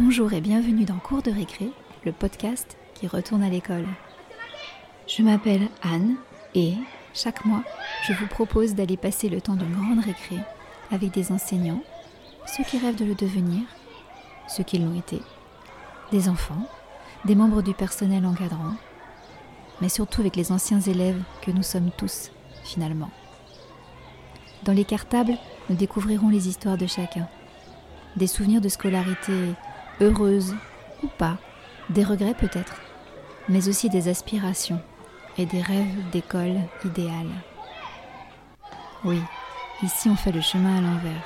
Bonjour et bienvenue dans Cours de récré, le podcast qui retourne à l'école. Je m'appelle Anne et chaque mois, je vous propose d'aller passer le temps d'une grande récré avec des enseignants, ceux qui rêvent de le devenir, ceux qui l'ont été, des enfants, des membres du personnel encadrant, mais surtout avec les anciens élèves que nous sommes tous, finalement. Dans les cartables, nous découvrirons les histoires de chacun, des souvenirs de scolarité heureuse ou pas, des regrets peut-être, mais aussi des aspirations et des rêves d'école idéale. Oui, ici on fait le chemin à l'envers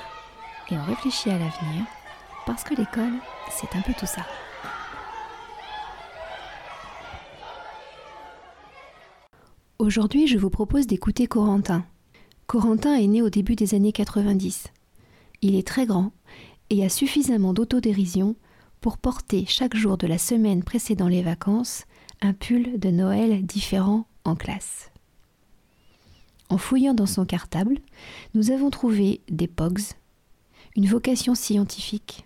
et on réfléchit à l'avenir parce que l'école, c'est un peu tout ça. Aujourd'hui, je vous propose d'écouter Corentin. Corentin est né au début des années 90. Il est très grand et a suffisamment d'autodérision pour porter chaque jour de la semaine précédant les vacances un pull de Noël différent en classe. En fouillant dans son cartable, nous avons trouvé des POGs, une vocation scientifique,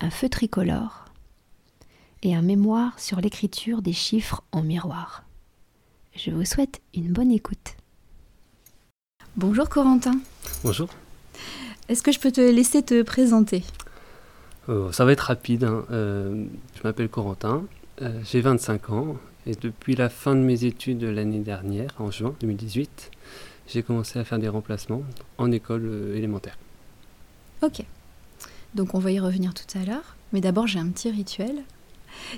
un feu tricolore et un mémoire sur l'écriture des chiffres en miroir. Je vous souhaite une bonne écoute. Bonjour Corentin. Bonjour. Est-ce que je peux te laisser te présenter? Euh, Ça va être rapide. Hein. Euh, je m'appelle Corentin, euh, j'ai 25 ans et depuis la fin de mes études l'année dernière, en juin 2018, j'ai commencé à faire des remplacements en école élémentaire. Ok. Donc on va y revenir tout à l'heure. Mais d'abord j'ai un petit rituel.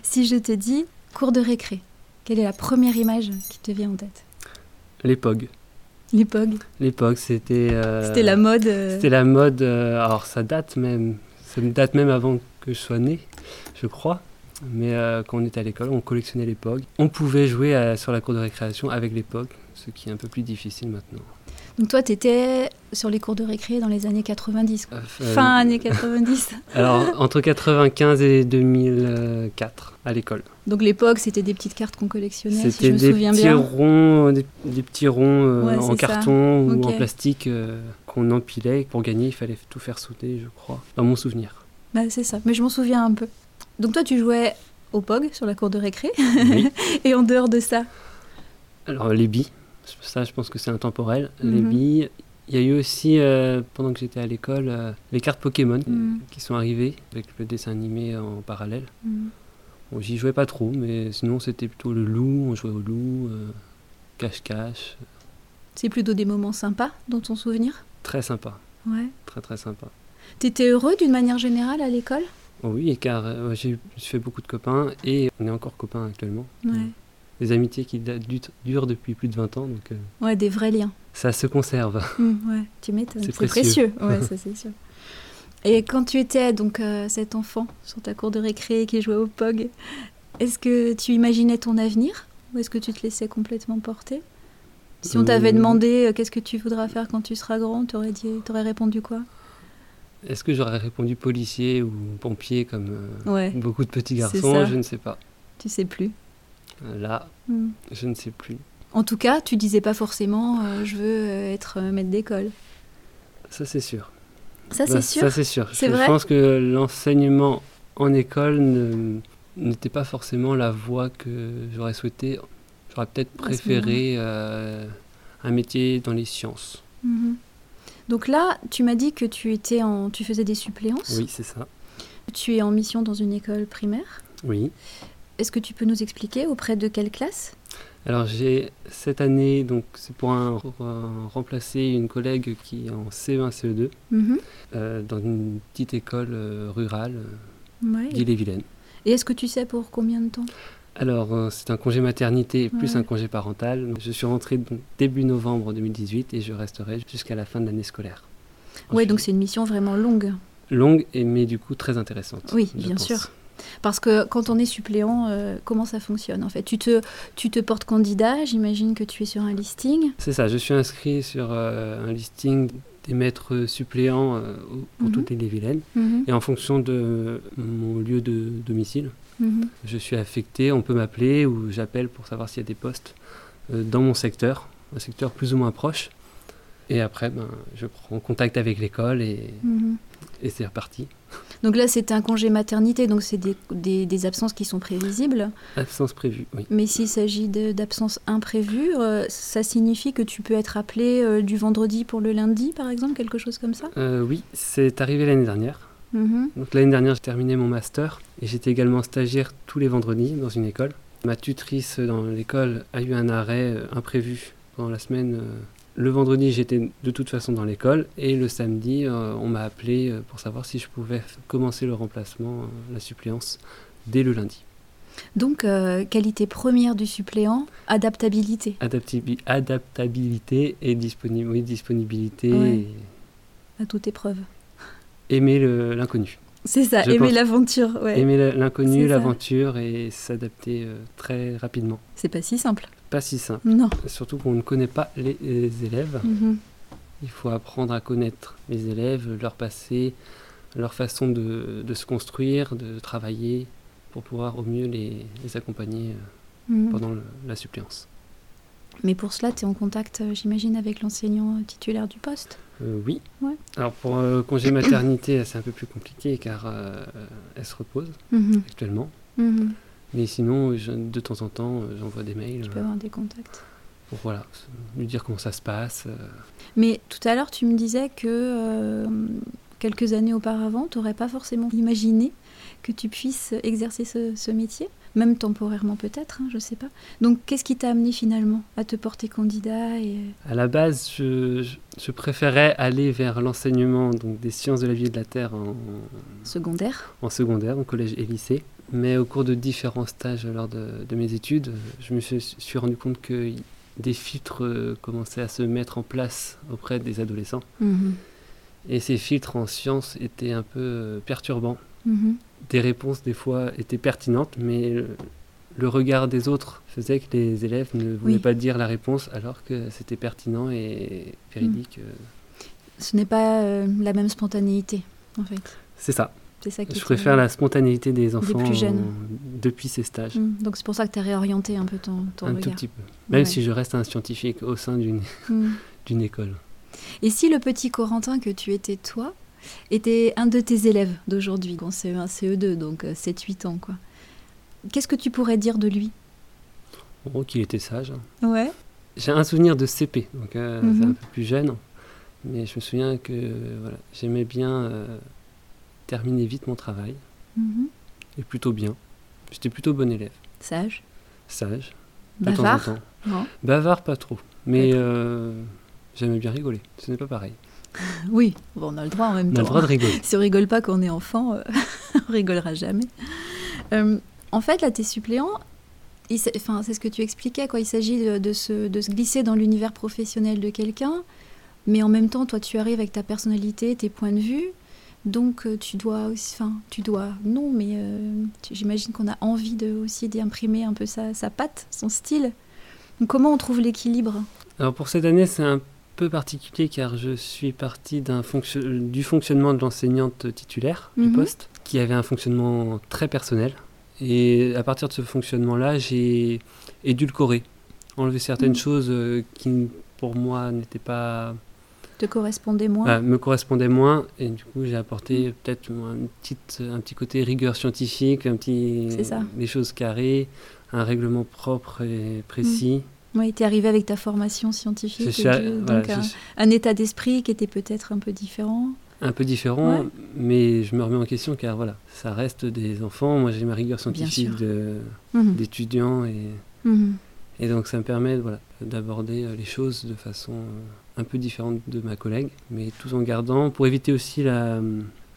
Si je te dis cours de récré, quelle est la première image qui te vient en tête? Les POG. Les POG POG, c'était... c'était la mode C'était la mode, alors ça date même, ça date même avant que je sois né, je crois. Mais euh, quand on était à l'école, on collectionnait les POG. On pouvait jouer à, sur la cour de récréation avec les POG, ce qui est un peu plus difficile maintenant. Donc toi, tu étais sur les cours de récré dans les années 90, euh, fin années 90 Alors, entre 95 et 2004, à l'école. Donc les POG, c'était des petites cartes qu'on collectionnait, si je me souviens bien Ronds, des, des petits ronds euh, en carton ou en plastique qu'on empilait. Pour gagner, il fallait tout faire sauter, je crois, dans mon souvenir. Bah, c'est ça, mais je m'en souviens un peu. Donc toi, tu jouais au POG sur la cour de récré. Et en dehors de ça? Alors les billes, ça je pense que c'est intemporel. Les mhm. billes, il y a eu aussi, euh, pendant que j'étais à l'école, euh, les cartes Pokémon mhm. qui sont arrivées avec le dessin animé en parallèle. Mhm. Bon, J'y jouais pas trop, mais sinon c'était plutôt le loup, on jouait au loup, euh, cache-cache. c'est plutôt des moments sympas dans ton souvenir? Très sympa. Ouais. Très très sympa. T'étais heureux d'une manière générale à l'école? Oui, car j'ai fait beaucoup de copains et on est encore copains actuellement. Des amitiés qui durent depuis plus de 20 ans. Donc, euh, ouais, des vrais liens. Ça se conserve. Mmh, ouais, tu m'étonnes. C'est précieux. Ouais, ça c'est sûr. Et quand tu étais donc euh, cet enfant sur ta cour de récré qui jouait au POG, est-ce que tu imaginais ton avenir ou est-ce que tu te laissais complètement porter? Si on t'avait demandé qu'est-ce que tu voudras faire quand tu seras grand, tu aurais, aurais répondu quoi? Est-ce que j'aurais répondu policier ou pompier comme euh, beaucoup de petits garçons? Je ne sais pas. Tu sais plus. Euh, là, hmm. je ne sais plus. En tout cas, tu disais pas forcément euh, je veux être maître d'école. Ça c'est sûr. Ça c'est bah, sûr. Ça c'est sûr. Je, je pense que l'enseignement en école n'était pas forcément la voie que j'aurais souhaité. J'aurais peut-être préféré un métier dans les sciences. Mhm. Donc là, tu m'as dit que tu étais en, tu faisais des suppléances. Oui, c'est ça. Tu es en mission dans une école primaire. Oui. Est-ce que tu peux nous expliquer auprès de quelle classe? Alors j'ai cette année, donc c'est pour un, remplacer une collègue qui est en CE1, CE2 mhm. euh, dans une petite école euh, rurale, euh, Ville-et-Vilaine. Et est-ce que tu sais pour combien de temps? Alors, c'est un congé maternité plus un congé parental. Je suis rentré début novembre 2018 et je resterai jusqu'à la fin de l'année scolaire. Oui, donc c'est une mission vraiment longue. Longue, et, mais du coup très intéressante. Oui, bien sûr. Parce que quand on est suppléant, euh, comment ça fonctionne en fait? Tu te, tu te portes candidat, j'imagine que tu es sur un listing. C'est ça, je suis inscrit sur euh, un listing des maîtres suppléants pour mhm. toutes les Vilaines. Mhm. Et en fonction de mon lieu de domicile, Mhm. Je suis affecté, on peut m'appeler ou j'appelle pour savoir s'il y a des postes euh, dans mon secteur, un secteur plus ou moins proche. Et après, ben, je prends contact avec l'école et, et c'est reparti. Donc là, c'était un congé maternité, donc c'est des, des, absences qui sont prévisibles. Absences prévues, oui. Mais s'il s'agit d'absences imprévues, euh, ça signifie que tu peux être appelé euh, du vendredi pour le lundi, par exemple, quelque chose comme ça? Euh, Oui, c'est arrivé l'année dernière. Mhm. Donc l'année dernière, j'ai terminé mon master et j'étais également stagiaire tous les vendredis dans une école. Ma tutrice dans l'école a eu un arrêt imprévu pendant la semaine le vendredi, j'étais de toute façon dans l'école et le samedi, euh, on m'a appelé euh, pour savoir si je pouvais commencer le remplacement, euh, la suppléance, dès le lundi. Donc, qualité première du suppléant, adaptabilité. adaptabilité et disponibilité. À toute épreuve. Aimer l'inconnu. C'est ça, aimer l'aventure. Aimer l'inconnu, l'aventure et s'adapter très rapidement. C'est pas si simple pas si simple. Non. Surtout qu'on ne connaît pas les, élèves. Mhm. Il faut apprendre à connaître les élèves, leur passé, leur façon de, se construire, de travailler, pour pouvoir au mieux les, accompagner euh, mhm. pendant la suppléance. Mais pour cela, tu es en contact, euh, j'imagine, avec l'enseignant titulaire du poste? Euh, Oui. Ouais. Alors pour congé maternité, c'est un peu plus compliqué car elle se repose mhm. actuellement. Mais sinon, de temps en temps, euh, j'envoie des mails. Tu peux avoir des contacts. Pour voilà, lui dire comment ça se passe. Euh. Mais tout à l'heure, tu me disais que euh, quelques années auparavant, tu n'aurais pas forcément imaginé que tu puisses exercer ce, métier, même temporairement peut-être, hein, je ne sais pas. Donc, qu'est-ce qui t'a amené finalement à te porter candidat et... À la base, je, je préférais aller vers l'enseignement donc des sciences de la vie et de la terre en secondaire, en secondaire, au collège et lycée. Mais au cours de différents stages lors de, mes études, je me suis, rendu compte que des filtres euh, commençaient à se mettre en place auprès des adolescents. Mhm. Et ces filtres en sciences étaient un peu euh, perturbants. Mhm. Des réponses, des fois, étaient pertinentes, mais le, regard des autres faisait que les élèves ne voulaient pas dire la réponse alors que c'était pertinent et véridique. Mhm. Ce n'est pas euh, la même spontanéité, en fait. C'est ça je préfère la spontanéité des enfants depuis ces stages. Mmh. Donc c'est pour ça que tu as réorienté un peu ton, ton un tout petit peu. Même si je reste un scientifique au sein d'une mmh. d'une école. Et si le petit Corentin que tu étais toi était un de tes élèves d'aujourd'hui, en CE1, CE2, donc 7-8 euh, ans, quoi. Qu'est-ce que tu pourrais dire de lui? Oh, qu'il était sage. Ouais. J'ai un souvenir de CP, donc euh, c'est mmh. un peu plus jeune. Mais je me souviens que voilà, j'aimais bien euh, terminer vite mon travail. Mhm. Et plutôt bien. J'étais plutôt bon élève. Sage. Sage. Bavard. Non. Bavard, pas trop. Mais euh, j'aimais bien rigoler. Ce n'est pas pareil. Oui, bon, on a le droit en même temps. On a le droit de rigoler. si on rigole pas quand on est enfant, euh, on rigolera jamais. Euh, en fait, là, tes suppléants, enfin, c'est ce que tu expliquais, quoi. Il s'agit de, de, se, de se glisser dans l'univers professionnel de quelqu'un, mais en même temps, toi, tu arrives avec ta personnalité, tes points de vue, donc euh, tu dois aussi, enfin tu dois, non, mais euh, j'imagine qu'on a envie de aussi d'imprimer un peu sa, sa patte, son style. comment on trouve l'équilibre? Alors pour cette année, c'est un peu particulier car je suis parti d'un fonction... du fonctionnement de l'enseignante titulaire du mhm. poste, qui avait un fonctionnement très personnel. Et à partir de ce fonctionnement-là, j'ai édulcoré, enlevé certaines mhm. choses euh, qui pour moi n'étaient pas te correspondait moins ah, Me correspondait moins, et du coup j'ai apporté peut-être un, un petit côté rigueur scientifique, un petit, des choses carrées, un règlement propre et précis. Mm. Oui, tu es arrivé avec ta formation scientifique, donc un, état d'esprit qui était peut-être un peu différent. Un peu différent, mais je me remets en question car voilà, ça reste des enfants. Moi j'ai ma rigueur scientifique mm-hmm. d'étudiant et, mm-hmm. et donc ça me permet voilà, d'aborder euh, les choses de façon euh, un peu différente de ma collègue, mais tout en gardant, pour éviter aussi la,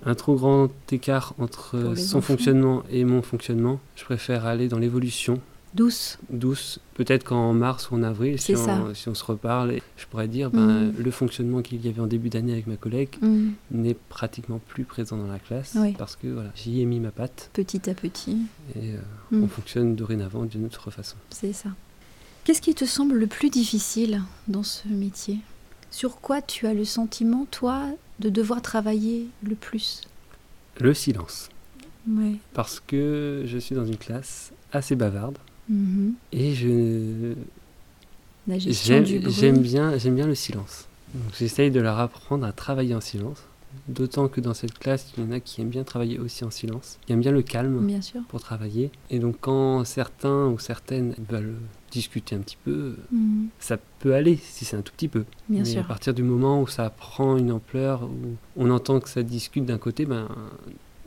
un trop grand écart entre son fonctionnement et mon fonctionnement, je préfère aller dans l'évolution. Douce. Douce. Peut-être qu'en mars ou en avril, si on, si on, se reparle, je pourrais dire ben, mm. le fonctionnement qu'il y avait en début d'année avec ma collègue mm. n'est pratiquement plus présent dans la classe parce que voilà, j'y ai mis ma patte. Petit à petit. Et euh, mm. on fonctionne dorénavant d'une autre façon. C'est ça. Qu'est-ce qui te semble le plus difficile dans ce métier? Sur quoi tu as le sentiment, toi, de devoir travailler le plus? Le silence. Oui. Parce que je suis dans une classe assez bavarde mhm. et je j'aime bien j'aime bien le silence. Donc j'essaye de leur apprendre à travailler en silence. D'autant que dans cette classe, il y en a qui aiment bien travailler aussi en silence, qui aiment bien le calme Bien sûr. pour travailler. Et donc quand certains ou certaines veulent discuter un petit peu, Mhm. ça peut aller si c'est un tout petit peu. Bien Mais sûr. à partir du moment où ça prend une ampleur, où on entend que ça discute d'un côté, ben,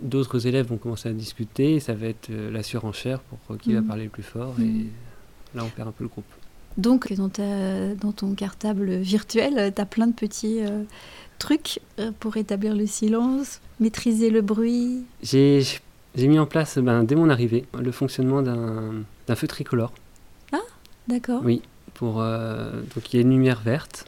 d'autres élèves vont commencer à discuter, et ça va être euh, la surenchère pour euh, qui va Mhm. parler le plus fort, Mhm. et là on perd un peu le groupe. Donc, dans, ta- dans ton cartable virtuel, tu as plein de petits euh, trucs euh, pour établir le silence, maîtriser le bruit. J'ai j'ai mis en place, ben, dès mon arrivée, le fonctionnement d'un feu tricolore. D'accord Oui. Pour, euh, donc il y a une lumière verte,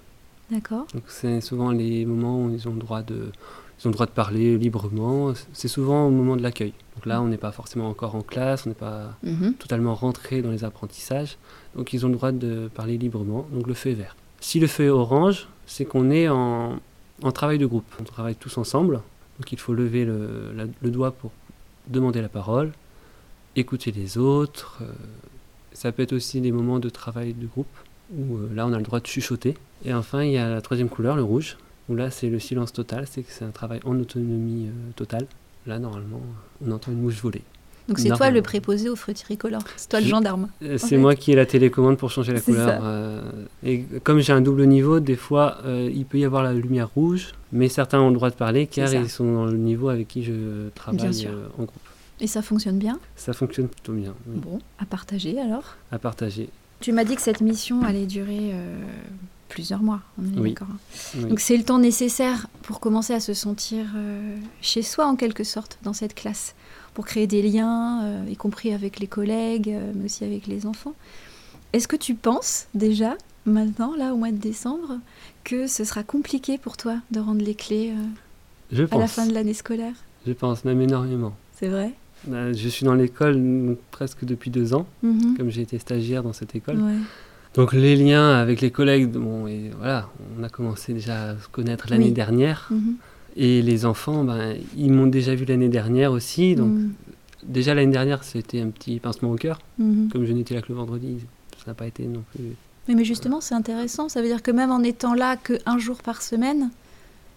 D'accord. donc c'est souvent les moments où ils ont le droit de, ils ont le droit de parler librement, c'est souvent au moment de l'accueil. Donc là on n'est pas forcément encore en classe, on n'est pas Mhm. totalement rentré dans les apprentissages. Donc ils ont le droit de parler librement. Donc le feu est vert. Si le feu est orange, c'est qu'on est en, en travail de groupe. On travaille tous ensemble. Donc il faut lever le, la- le doigt pour demander la parole, écouter les autres. euh, ça peut être aussi des moments de travail de groupe où euh, là on a le droit de chuchoter. Et enfin il y a la troisième couleur, le rouge, où là c'est le silence total, c'est que c'est un travail en autonomie euh, totale. Là normalement on entend une mouche voler. Donc, c'est toi le préposé au feu tricolore. C'est toi le gendarme. Euh, C'est moi qui ai la télécommande pour changer la couleur. euh, et comme j'ai un double niveau, des fois, euh, il peut y avoir la lumière rouge, mais certains ont le droit de parler car ils sont dans le niveau avec qui je travaille euh, en groupe. Et ça fonctionne bien Ça fonctionne plutôt bien, oui, Bon, à partager alors. à partager. Tu m'as dit que cette mission allait durer euh, plusieurs mois. On est Oui. d'accord. hein. Oui. Donc c'est le temps nécessaire pour commencer à se sentir euh, chez soi en quelque sorte dans cette classe, pour créer des liens, euh, y compris avec les collègues, mais aussi avec les enfants. Est-ce que tu penses déjà, maintenant, là au mois de décembre, que ce sera compliqué pour toi de rendre les clés Je à la fin de l'année scolaire? Je pense même énormément. C'est vrai? Je suis dans l'école presque depuis deux ans, Mhm. comme j'ai été stagiaire dans cette école. Ouais. Donc les liens avec les collègues, bon, et voilà, on a commencé déjà à se connaître l'année Oui. dernière. Mhm. Et les enfants, ben, ils m'ont déjà vu l'année dernière aussi. Donc Mhm. déjà l'année dernière, c'était un petit pincement au cœur. Comme je n'étais là que le vendredi, ça n'a pas été non plus. Oui, mais justement, c'est intéressant. Ça veut dire que même en étant là qu'un jour par semaine,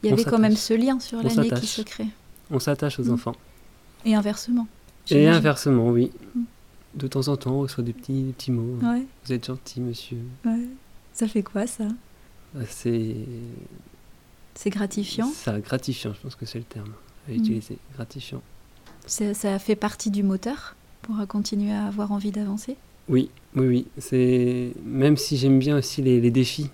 il y On avait quand même ce lien sur l'année qui se crée. On s'attache aux enfants. Et inversement. Et inversement, oui. Mm. De temps en temps, on reçoit des petits, des petits mots. Ouais, Vous êtes gentil, monsieur. ouais. Ça fait quoi, ça? Euh, C'est C'est gratifiant? ça gratifiant, je pense que c'est le terme à Mm. utiliser. Gratifiant. Ça, ça fait partie du moteur pour continuer à avoir envie d'avancer? Oui, oui, oui. C'est même si j'aime bien aussi les, les défis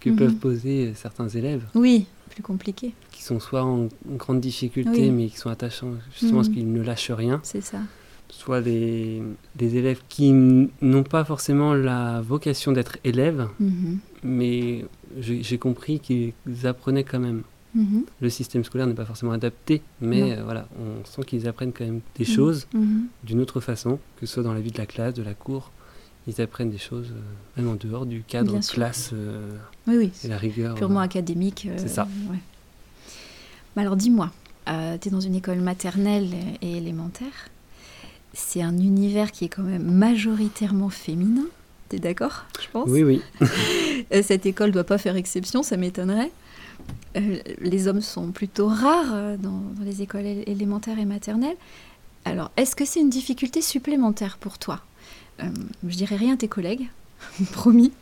que Mhm. peuvent poser euh, certains élèves, Oui, plus compliqué, qui sont soit en en grande difficulté, Oui. mais qui sont attachants justement parce Mhm. qu'ils ne lâchent rien. c'est ça. soit des, des élèves qui n'ont pas forcément la vocation d'être élèves, Mhm. mais j'ai compris qu'ils apprenaient quand même. Mhm. Le système scolaire n'est pas forcément adapté, mais euh, voilà, on sent qu'ils apprennent quand même des choses d'une autre façon, que ce soit dans la vie de la classe, de la cour. Ils apprennent des choses euh, même en dehors du cadre sûr. classe euh, Oui, oui. et la rigueur. Purement euh. académique. C'est ça. ouais. Alors dis-moi, tu es dans une école maternelle et élémentaire. C'est un univers qui est quand même majoritairement féminin. T'es d'accord, je pense? Oui, oui. Cette école doit pas faire exception, ça m'étonnerait. Euh, les hommes sont plutôt rares dans, dans les écoles él- élémentaires et maternelles. Alors, est-ce que c'est une difficulté supplémentaire pour toi? Je dirais rien à tes collègues, promis.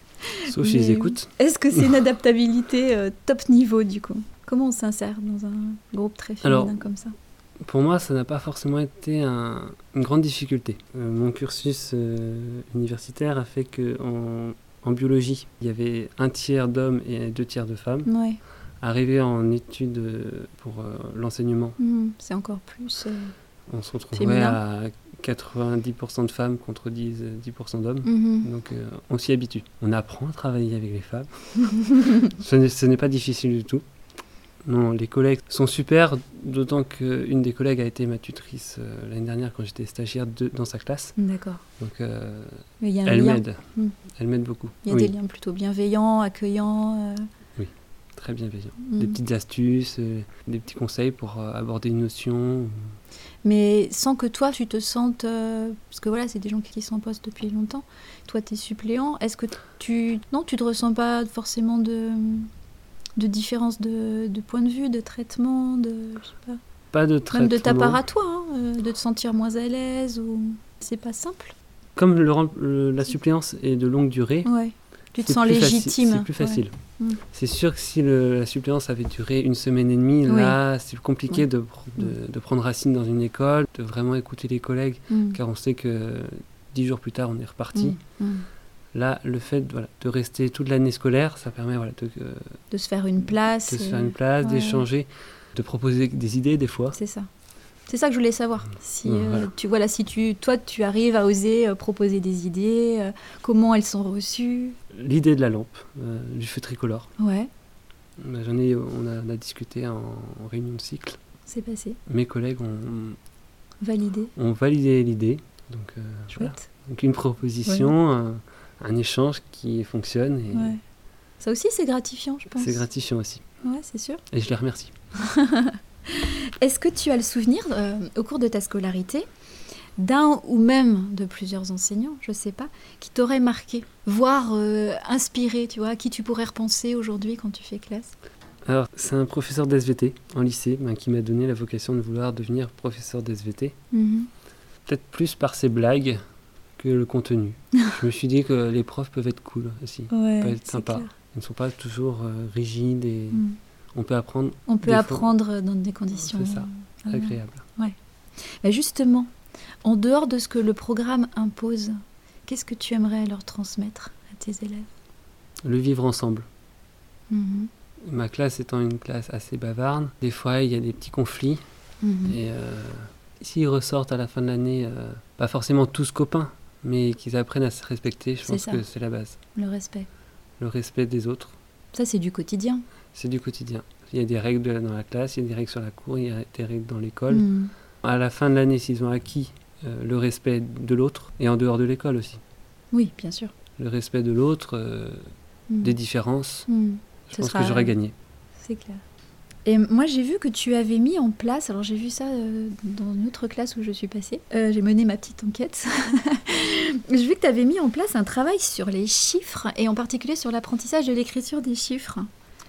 Sauf s'ils Mais- écoutent. Est-ce que c'est une adaptabilité euh, top niveau du coup? Comment on s'insère dans un groupe très féminin Alors, comme ça? Pour moi, ça n'a pas forcément été un- une grande difficulté. Euh, mon cursus euh, universitaire a fait que en, en biologie, il y avait un tiers d'hommes et deux tiers de femmes. Ouais, Arrivé en études euh, pour euh, l'enseignement, hmm, c'est encore plus. euh, on se retrouvait Féminin. à 90% de femmes contre 10, euh, 10% d'hommes. mhm. Donc euh, on s'y habitue. On apprend à travailler avec les femmes. ce n'est- pas difficile du tout. Non, les collègues sont super, d'autant qu'une des collègues a été ma tutrice euh, l'année dernière quand j'étais stagiaire de- dans sa classe. D'accord. Donc euh, Mais il y a un elle m'aide. Mm. Elle m'aide beaucoup. Il y a oui, des liens plutôt bienveillants, accueillants. Très bienveillant. hmm. Des petites astuces, euh, des petits conseils pour euh, aborder une notion. Mais sans que toi tu te sentes. euh, parce que voilà, c'est des gens qui sont en poste depuis longtemps. Toi, tu es suppléant. Est-ce que tu. Non, tu te ressens pas forcément de, De différence de, de point de vue, de traitement, de. Je sais pas. Pas de traitement. Même de ta part à toi, hein, de te sentir moins à l'aise ou. C'est pas simple. Comme le rem- le- la suppléance est de longue durée, Ouais. Tu te sens légitime. C'est plus facile. Mm. C'est sûr que si le- la suppléance avait duré une semaine et demie, Oui. là, c'est compliqué Ouais. de, pr- de, de prendre racine dans une école, de vraiment écouter les collègues. Mm. car on sait que dix jours plus tard, on est reparti. Mm. Mm. Là, le fait voilà, de rester toute l'année scolaire, ça permet voilà, de, euh, De se faire une place. de se faire une place, ouais. d'échanger, de proposer des idées des fois. C'est ça. C'est ça que je voulais savoir. Si Ouais, euh, voilà. tu voilà, si tu toi tu arrives à oser euh, proposer des idées, euh, comment elles sont reçues? L'idée de la lampe, du feu tricolore. Ouais, Ben, J'en ai, on a, on a discuté en, en réunion de cycle. c'est passé. Mes collègues ont, Validé. ont validé l'idée. Donc, euh, voilà. Donc une proposition, un, un échange qui fonctionne et Ouais. Ça aussi c'est gratifiant, je pense. c'est gratifiant aussi. Ouais, c'est sûr. Et je les remercie. Est-ce que tu as le souvenir euh, au cours de ta scolarité d'un ou même de plusieurs enseignants, je sais pas, qui t'auraient marqué, voire euh, inspiré, tu vois, à qui tu pourrais repenser aujourd'hui quand tu fais classe? Alors, c'est un professeur d'SVT en lycée ben, qui m'a donné la vocation de vouloir devenir professeur d'SVT. Mhm. Peut-être plus par ses blagues que le contenu. je me suis dit que les profs peuvent être cool aussi. Ouais, peut être c'est sympa. clair. Ils ne sont pas toujours euh, rigides et Mm. On peut apprendre On peut apprendre dans des conditions C'est ça. euh, agréable. Mais justement, en dehors de ce que le programme impose, qu'est-ce que tu aimerais leur transmettre à tes élèves? Le vivre ensemble. Mhm. Ma classe étant une classe assez bavarde, des fois il y a des petits conflits Mhm. Et euh, s'ils ressortent à la fin de l'année, euh, pas forcément tous copains, mais qu'ils apprennent à se respecter, je pense ça. que c'est la base. Le respect. Le respect des autres, Ça, c'est du quotidien. C'est du quotidien. Il y a des règles de- dans la classe, il y a des règles sur la cour, il y a des règles dans l'école. Mhm. À la fin de l'année, s'ils ont acquis euh, le respect de l'autre, et en dehors de l'école aussi, Oui, bien sûr. le respect de l'autre, euh, Mhm. des différences, Mhm. je Ce pense sera- que j'aurais gagné. C'est clair. Et moi, j'ai vu que tu avais mis en place, alors j'ai vu ça euh, dans une autre classe où je suis passée, Euh, j'ai mené ma petite enquête. j'ai vu que tu avais mis en place un travail sur les chiffres, et en particulier sur l'apprentissage de l'écriture des chiffres.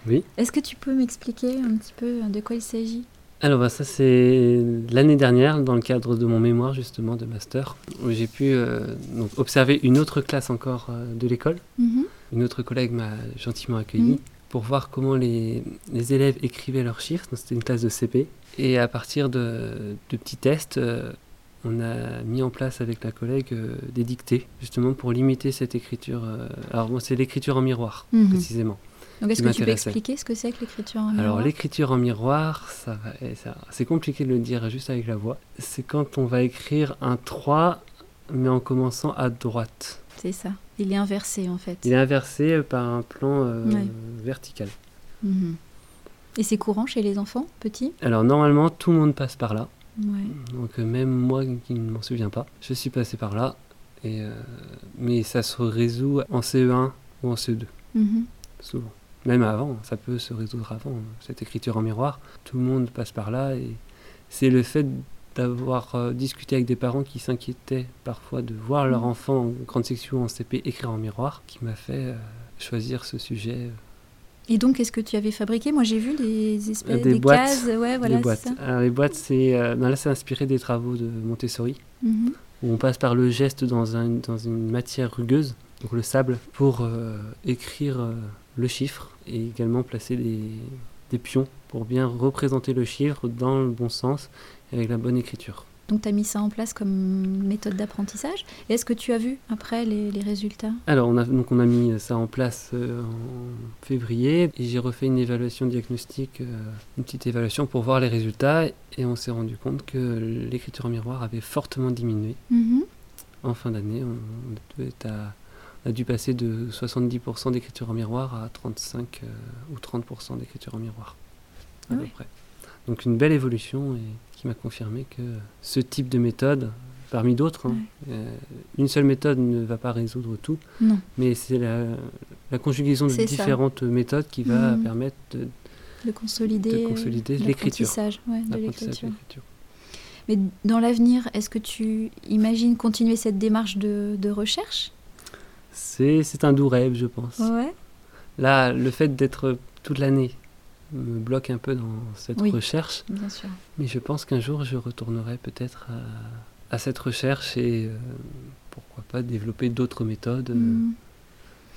Oui. Est-ce que tu peux m'expliquer un petit peu de quoi il s'agit? Alors bah, ça c'est l'année dernière dans le cadre de mon mémoire justement de master où j'ai pu euh, donc, observer une autre classe encore euh, de l'école. Mhm. Une autre collègue m'a gentiment accueilli Mhm. pour voir comment les, les élèves écrivaient leurs chiffres. C'était une classe de CP et à partir de, de petits tests, euh, on a mis en place avec la collègue euh, des dictées justement pour limiter cette écriture. euh, alors c'est l'écriture en miroir Mhm. précisément. Donc, est-ce que tu peux expliquer ce que c'est que l'écriture en Alors miroir? l'écriture en miroir, ça va, ça- c'est compliqué de le dire juste avec la voix. C'est quand on va écrire un 3 mais en commençant à droite. C'est ça. Il est inversé en fait. Il est inversé par un plan euh, Ouais. vertical. Mhm. Et c'est courant chez les enfants, petits? Alors normalement tout le monde passe par là. Ouais. Donc euh, même moi qui ne m'en souviens pas, je suis passé par là. Et, euh, mais ça se résout en CE1 ou en CE2, Mhm. souvent. Même avant, ça peut se résoudre avant, cette écriture en miroir. Tout le monde passe par là et c'est le fait d'avoir euh, discuté avec des parents qui s'inquiétaient parfois de voir leur Mhm. enfant en grande section en CP écrire en miroir qui m'a fait euh, choisir ce sujet. Et donc, qu'est-ce que tu avais fabriqué? Moi, j'ai vu des espèces des des boîtes. cases. Ouais, voilà, les boîtes. ça. Alors, les boîtes, c'est euh, ben là, c'est inspiré des travaux de Montessori. Mhm. où on passe par le geste dans, un- dans une matière rugueuse, donc le sable, pour euh, écrire euh, le chiffre et également placer des, des pions pour bien représenter le chiffre dans le bon sens et avec la bonne écriture. Donc, tu as mis ça en place comme méthode d'apprentissage. Est-ce que tu as vu après les, les résultats? Alors, on a, donc on a mis ça en place euh, en février et j'ai refait une évaluation diagnostique, euh, une petite évaluation pour voir les résultats et on s'est rendu compte que l'écriture en miroir avait fortement diminué. Mhm. En fin d'année, on, on à- on a dû passer de 70% d'écriture en miroir à 35 euh, ou 30% d'écriture en miroir, à Ah peu ouais. près. Donc une belle évolution et qui m'a confirmé que ce type de méthode, parmi d'autres, hein, euh, une seule méthode ne va pas résoudre tout, Non. mais c'est la, la conjugaison de ça. différentes méthodes qui va Mhm. permettre de, De consolider, De consolider l'écriture. ouais, de. Mais dans l'avenir, est-ce que tu imagines continuer cette démarche de, de recherche? C'est un doux rêve, je pense. Ouais. Là, le fait d'être toute l'année me bloque un peu dans cette Oui. recherche. Bien sûr. Mais je pense qu'un jour, je retournerai peut-être à, à cette recherche et euh, pourquoi pas développer d'autres méthodes euh, Mm.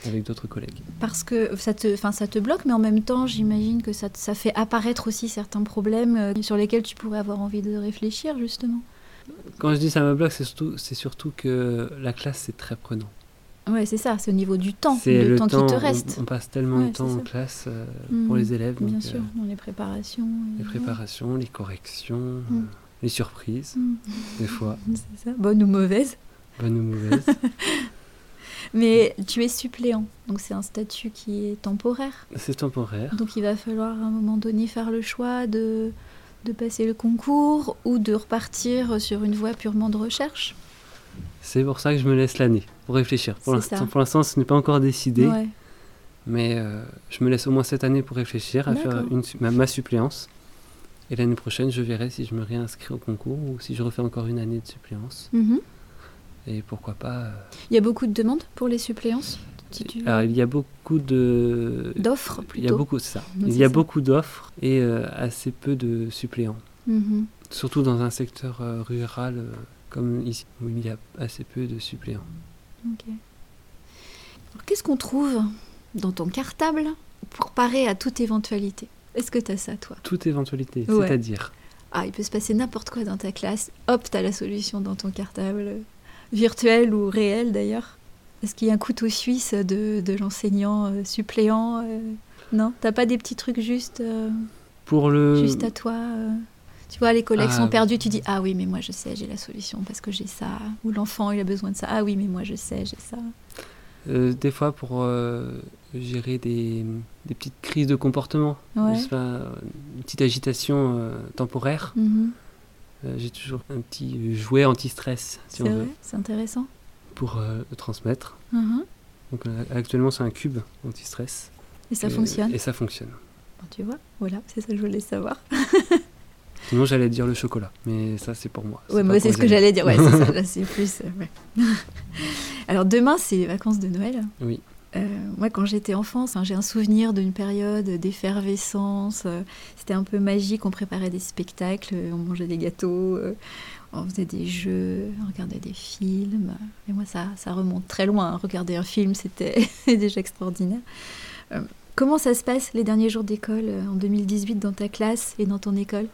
avec d'autres collègues. Parce que ça te, ça te bloque, mais en même temps, j'imagine que ça, te- ça fait apparaître aussi certains problèmes euh, sur lesquels tu pourrais avoir envie de réfléchir, justement. Quand je dis ça me bloque, c'est surtout, c'est surtout que la classe, c'est très prenant. Ouais, c'est ça, c'est au niveau du temps, le, le temps, temps, qui te reste. On, passe tellement Ouais, de temps en classe euh, Mm. pour les élèves. Bien donc, sûr, euh, dans les préparations. les préparations, les corrections, Mm. euh, les surprises, Mm. des fois, C'est ça, bonne ou mauvaise. bonnes ou mauvaises. Mais tu es suppléant, donc c'est un statut qui est temporaire. c'est temporaire. Donc il va falloir à un moment donné faire le choix de, de passer le concours ou de repartir sur une voie purement de recherche. C'est pour ça que je me laisse l'année pour réfléchir. Pour l'instant, ce n'est pas encore décidé. Ouais. Mais euh, je me laisse au moins cette année pour réfléchir à faire une, ma, ma suppléance. Et l'année prochaine, je verrai si je me réinscris au concours ou si je refais encore une année de suppléance. Mhm. Et pourquoi pas. euh, Il y a beaucoup de demandes pour les suppléances tu- Alors, il y a beaucoup de. D'offres Il y a plutôt. beaucoup, c'est ça. Il y a ça. beaucoup d'offres et euh, assez peu de suppléants. Mhm. Surtout dans un secteur rural comme ici, où il y a assez peu de suppléants. Qu'est-ce qu'on trouve dans ton cartable pour parer à toute éventualité? Est-ce que tu as ça, toi? Toute éventualité, Ouais. c'est-à-dire? Ah, il peut se passer n'importe quoi dans ta classe. Hop, t'as la solution dans ton cartable, euh, virtuel ou réel d'ailleurs. Est-ce qu'il y a un couteau suisse de, de l'enseignant euh, suppléant euh, Non? T'as pas des petits trucs juste, euh, Pour le. juste à toi Tu vois, les collègues Ah. sont perdus, tu dis Ah oui, mais moi je sais, j'ai la solution parce que j'ai ça. Ou l'enfant, il a besoin de ça. Ah oui, mais moi je sais, j'ai ça. Euh, des fois pour euh, gérer des, des petites crises de comportement, Ouais. pas, une petite agitation euh, temporaire. Mhm. Euh, J'ai toujours un petit jouet anti-stress, si C'est on vrai, veut, c'est intéressant. pour euh, le transmettre. Mhm. Donc euh, actuellement c'est un cube anti-stress. Et ça Et- fonctionne. Et ça fonctionne. Bon, tu vois, voilà, c'est ça que je voulais savoir. Sinon j'allais dire le chocolat, mais ça c'est pour moi. Ouais, moi c'est ce que j'allais dire. Ouais, c'est ça. Là, c'est plus. euh, ouais. Alors demain, c'est les vacances de Noël. Oui. Euh, moi, quand j'étais enfant, enfin, j'ai un souvenir d'une période d'effervescence. euh, C'était un peu magique. On préparait des spectacles, on mangeait des gâteaux, euh, on faisait des jeux, on regardait des films. Et moi, ça, ça remonte très loin. hein. Regarder un film, c'était déjà extraordinaire. Comment ça se passe les derniers jours d'école en 2018 dans ta classe et dans ton école?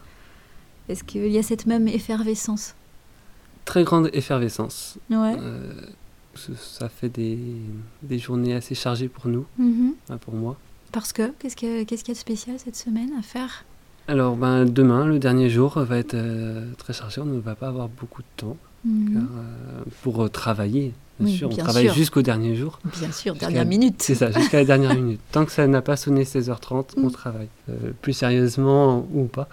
Est-ce qu'il y a cette même effervescence? Très grande effervescence. Ouais. Euh, ça fait des, des journées assez chargées pour nous, Mhm. enfin, pour moi. Parce que, qu'est-ce qu'il y, a- y de spécial cette semaine à faire? Alors ben, demain, le dernier jour, va être euh, très chargé. On ne va pas avoir beaucoup de temps Mhm. car, euh, pour travailler. Bien Oui, sûr, on bien travaille sûr. jusqu'au dernier jour. Bien sûr, dernière minute. C'est ça, jusqu'à la dernière minute. Tant que ça n'a pas sonné 16h30, on Mm. travaille. Euh, plus sérieusement ou pas.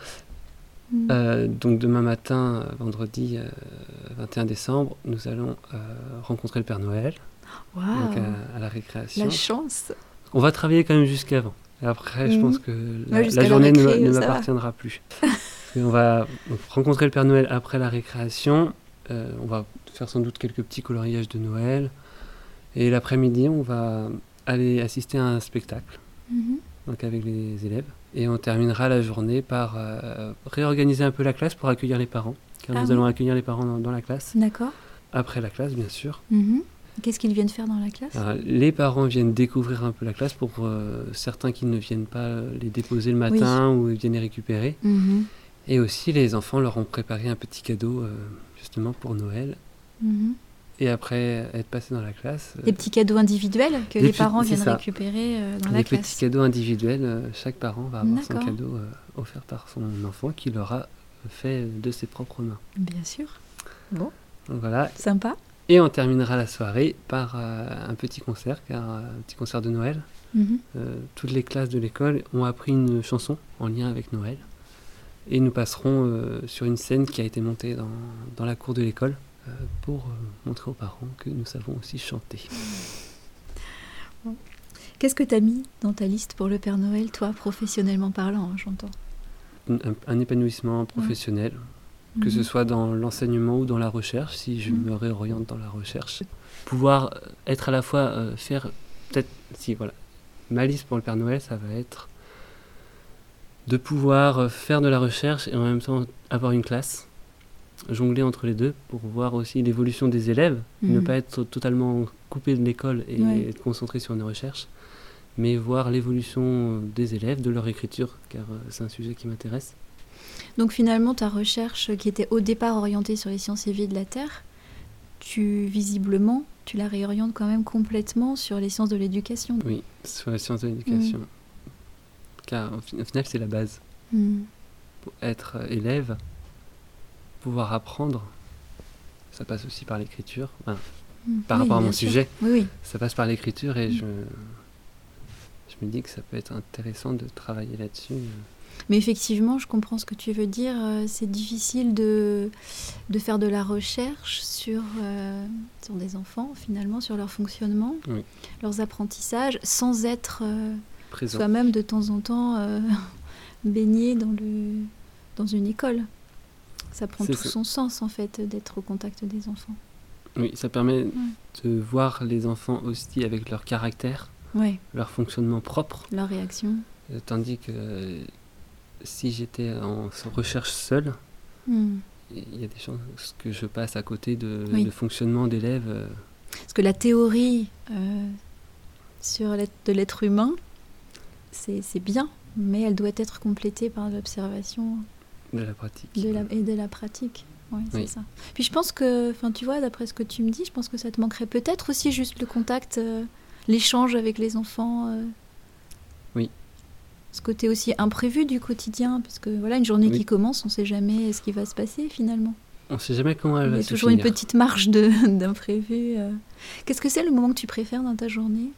Mhm. Euh, donc demain matin, euh, vendredi euh, 21 décembre, nous allons euh, rencontrer le Père Noël donc, à, à la récréation. la chance. On va travailler quand même jusqu'avant. Et après, je pense que la, Ouais, journée ne, récré, m'appartiendra plus. On va donc, rencontrer le Père Noël après la récréation. Euh, on va faire sans doute quelques petits coloriages de Noël. Et l'après-midi, on va aller assister à un spectacle Mhm. donc avec les élèves. Et on terminera la journée par euh, réorganiser un peu la classe pour accueillir les parents. Car Ah nous oui. allons accueillir les parents dans, dans la classe. D'accord. Après la classe, bien sûr. Mhm. Qu'est-ce qu'ils viennent faire dans la classe? Alors, les parents viennent découvrir un peu la classe pour euh, certains qui ne viennent pas les déposer le matin ou ils viennent les récupérer. Mhm. Et aussi, les enfants leur ont préparé un petit cadeau euh, justement pour Noël. Mhm. Et après être passés dans la classe, euh, Des petits cadeaux individuels que les parents viennent ça. récupérer euh, dans la des petits classe. cadeaux individuels, euh, chaque parent va avoir son cadeau offert par son enfant qui l'aura fait de ses propres mains. Bien sûr. Bon, Donc voilà. sympa. Et on terminera la soirée par euh, un petit concert, car euh, un petit concert de Noël. Mhm. Euh, toutes les classes de l'école ont appris une chanson en lien avec Noël. Et nous passerons sur une scène qui a été montée dans, dans la cour de l'école pour euh, montrer aux parents que nous savons aussi chanter. Qu'est-ce que tu as mis dans ta liste pour le Père Noël, toi, professionnellement parlant, hein, j'entends? Un, un épanouissement professionnel, que ce Mhm. soit dans l'enseignement ou dans la recherche, si je Mhm. me réoriente dans la recherche. Pouvoir euh, être à la fois, euh, faire peut-être, si voilà, ma liste pour le Père Noël, ça va être de pouvoir faire de la recherche et en même temps avoir une classe, jongler entre les deux pour voir aussi l'évolution des élèves, ne Mhm. pas être totalement coupé de l'école et Ouais. être concentré sur nos recherches, mais voir l'évolution des élèves, de leur écriture, car euh, c'est un sujet qui m'intéresse. Donc finalement, ta recherche qui était au départ orientée sur les sciences et vie de la Terre, tu visiblement, tu la réorientes quand même complètement sur les sciences de l'éducation. Oui, sur la science de l'éducation. Mm. Car au, fi- au final, c'est la base. Mm. Pour être euh, élève, pouvoir apprendre, ça passe aussi par l'écriture. Enfin, Mm. par Oui, rapport à mon sûr. sujet, Oui, oui. ça passe par l'écriture et Mm. je, je me dis que ça peut être intéressant de travailler là-dessus. Mais effectivement, je comprends ce que tu veux dire. Euh, C'est difficile de, de faire de la recherche sur, euh, sur des enfants, finalement, sur leur fonctionnement, Oui. leurs apprentissages, sans être euh, soi-même de temps en temps euh, baigné dans, le, dans une école. Ça prend tout ça. son sens, en fait, d'être au contact des enfants. Oui, ça permet de voir les enfants aussi avec leur caractère, leur fonctionnement propre, leur réaction. Euh, tandis que euh, si j'étais en recherche seule, Hmm. il y a des chances que je passe à côté de, Oui. de fonctionnement d'élèves. euh, Parce que la théorie euh, sur de l'être humain, c'est bien, mais elle doit être complétée par l'observation de la pratique. de la, et de la pratique. Ouais, c'est Oui. ça. Puis je pense que, enfin, tu vois, d'après ce que tu me dis, je pense que ça te manquerait peut-être aussi juste le contact, euh, l'échange avec les enfants. euh. Oui. Ce côté aussi imprévu du quotidien, parce que voilà, une journée Oui. qui commence, on ne sait jamais ce qui va se passer finalement. On ne sait jamais comment elle Il y va a se toujours une petite marge d'imprévu. euh. Qu'est-ce que c'est le moment que tu préfères dans ta journée?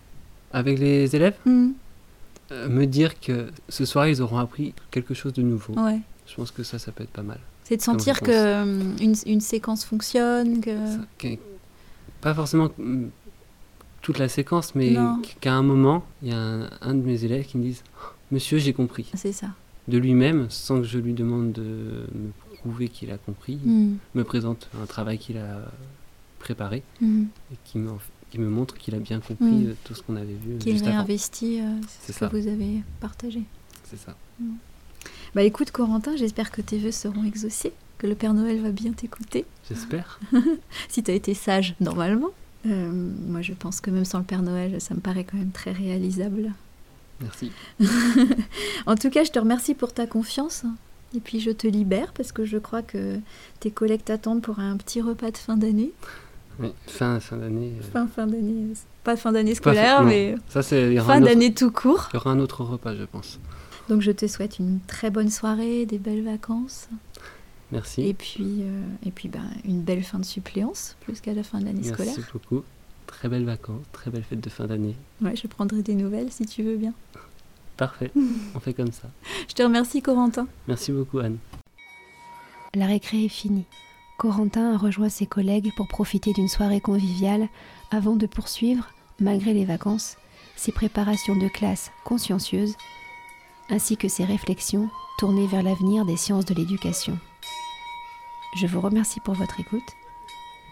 Avec les élèves, euh, me dire que ce soir ils auront appris quelque chose de nouveau. Ouais. Je pense que ça, ça peut être pas mal. C'est de sentir que hum, une, séquence fonctionne, que... Pas forcément mm, toute la séquence, mais qu'à un moment, il y a un, un de mes élèves qui me dise Oh, Monsieur, j'ai compris. c'est ça. De lui-même, sans que je lui demande de me prouver qu'il a compris, Hmm, me présente un travail qu'il a préparé hmm. et qui me, qui me montre qu'il a bien compris Mm. euh, tout ce qu'on avait vu Qu'il juste avant. réinvestit euh, ce ça. que vous avez partagé. C'est ça. Bah écoute Corentin, j'espère que tes vœux seront exaucés, que le Père Noël va bien t'écouter, J'espère. si tu as été sage normalement. Euh, moi je pense que même sans le Père Noël, ça me paraît quand même très réalisable. Merci. En tout cas, je te remercie pour ta confiance. Et puis je te libère parce que je crois que tes collègues t'attendent pour un petit repas de fin d'année. Oui, fin, fin d'année. euh, Fin, fin d'année, euh, pas fin d'année Pas fin- scolaire, non. mais Ça, c'est. fin autre- d'année tout court. Il y aura un autre repas, je pense. Donc je te souhaite une très bonne soirée, des belles vacances. Merci. Et puis, euh, et puis ben, une belle fin de suppléance, plus qu'à la fin de l'année Merci scolaire. beaucoup. Très belles vacances, très belle fête de fin d'année. Ouais, je prendrai des nouvelles si tu veux bien. Parfait. On fait comme ça. Je te remercie Corentin. Merci beaucoup, Anne. La récré est finie. Corentin a rejoint ses collègues pour profiter d'une soirée conviviale avant de poursuivre, malgré les vacances, ses préparations de classe consciencieuses ainsi que ses réflexions tournées vers l'avenir des sciences de l'éducation. Je vous remercie pour votre écoute.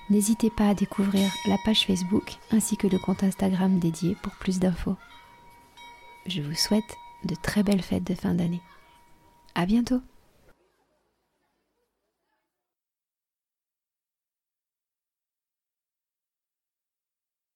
N'hésitez pas à découvrir la page Facebook ainsi que le compte Instagram dédié pour plus d'infos. Je vous souhaite de très belles fêtes de fin d'année. À bientôt!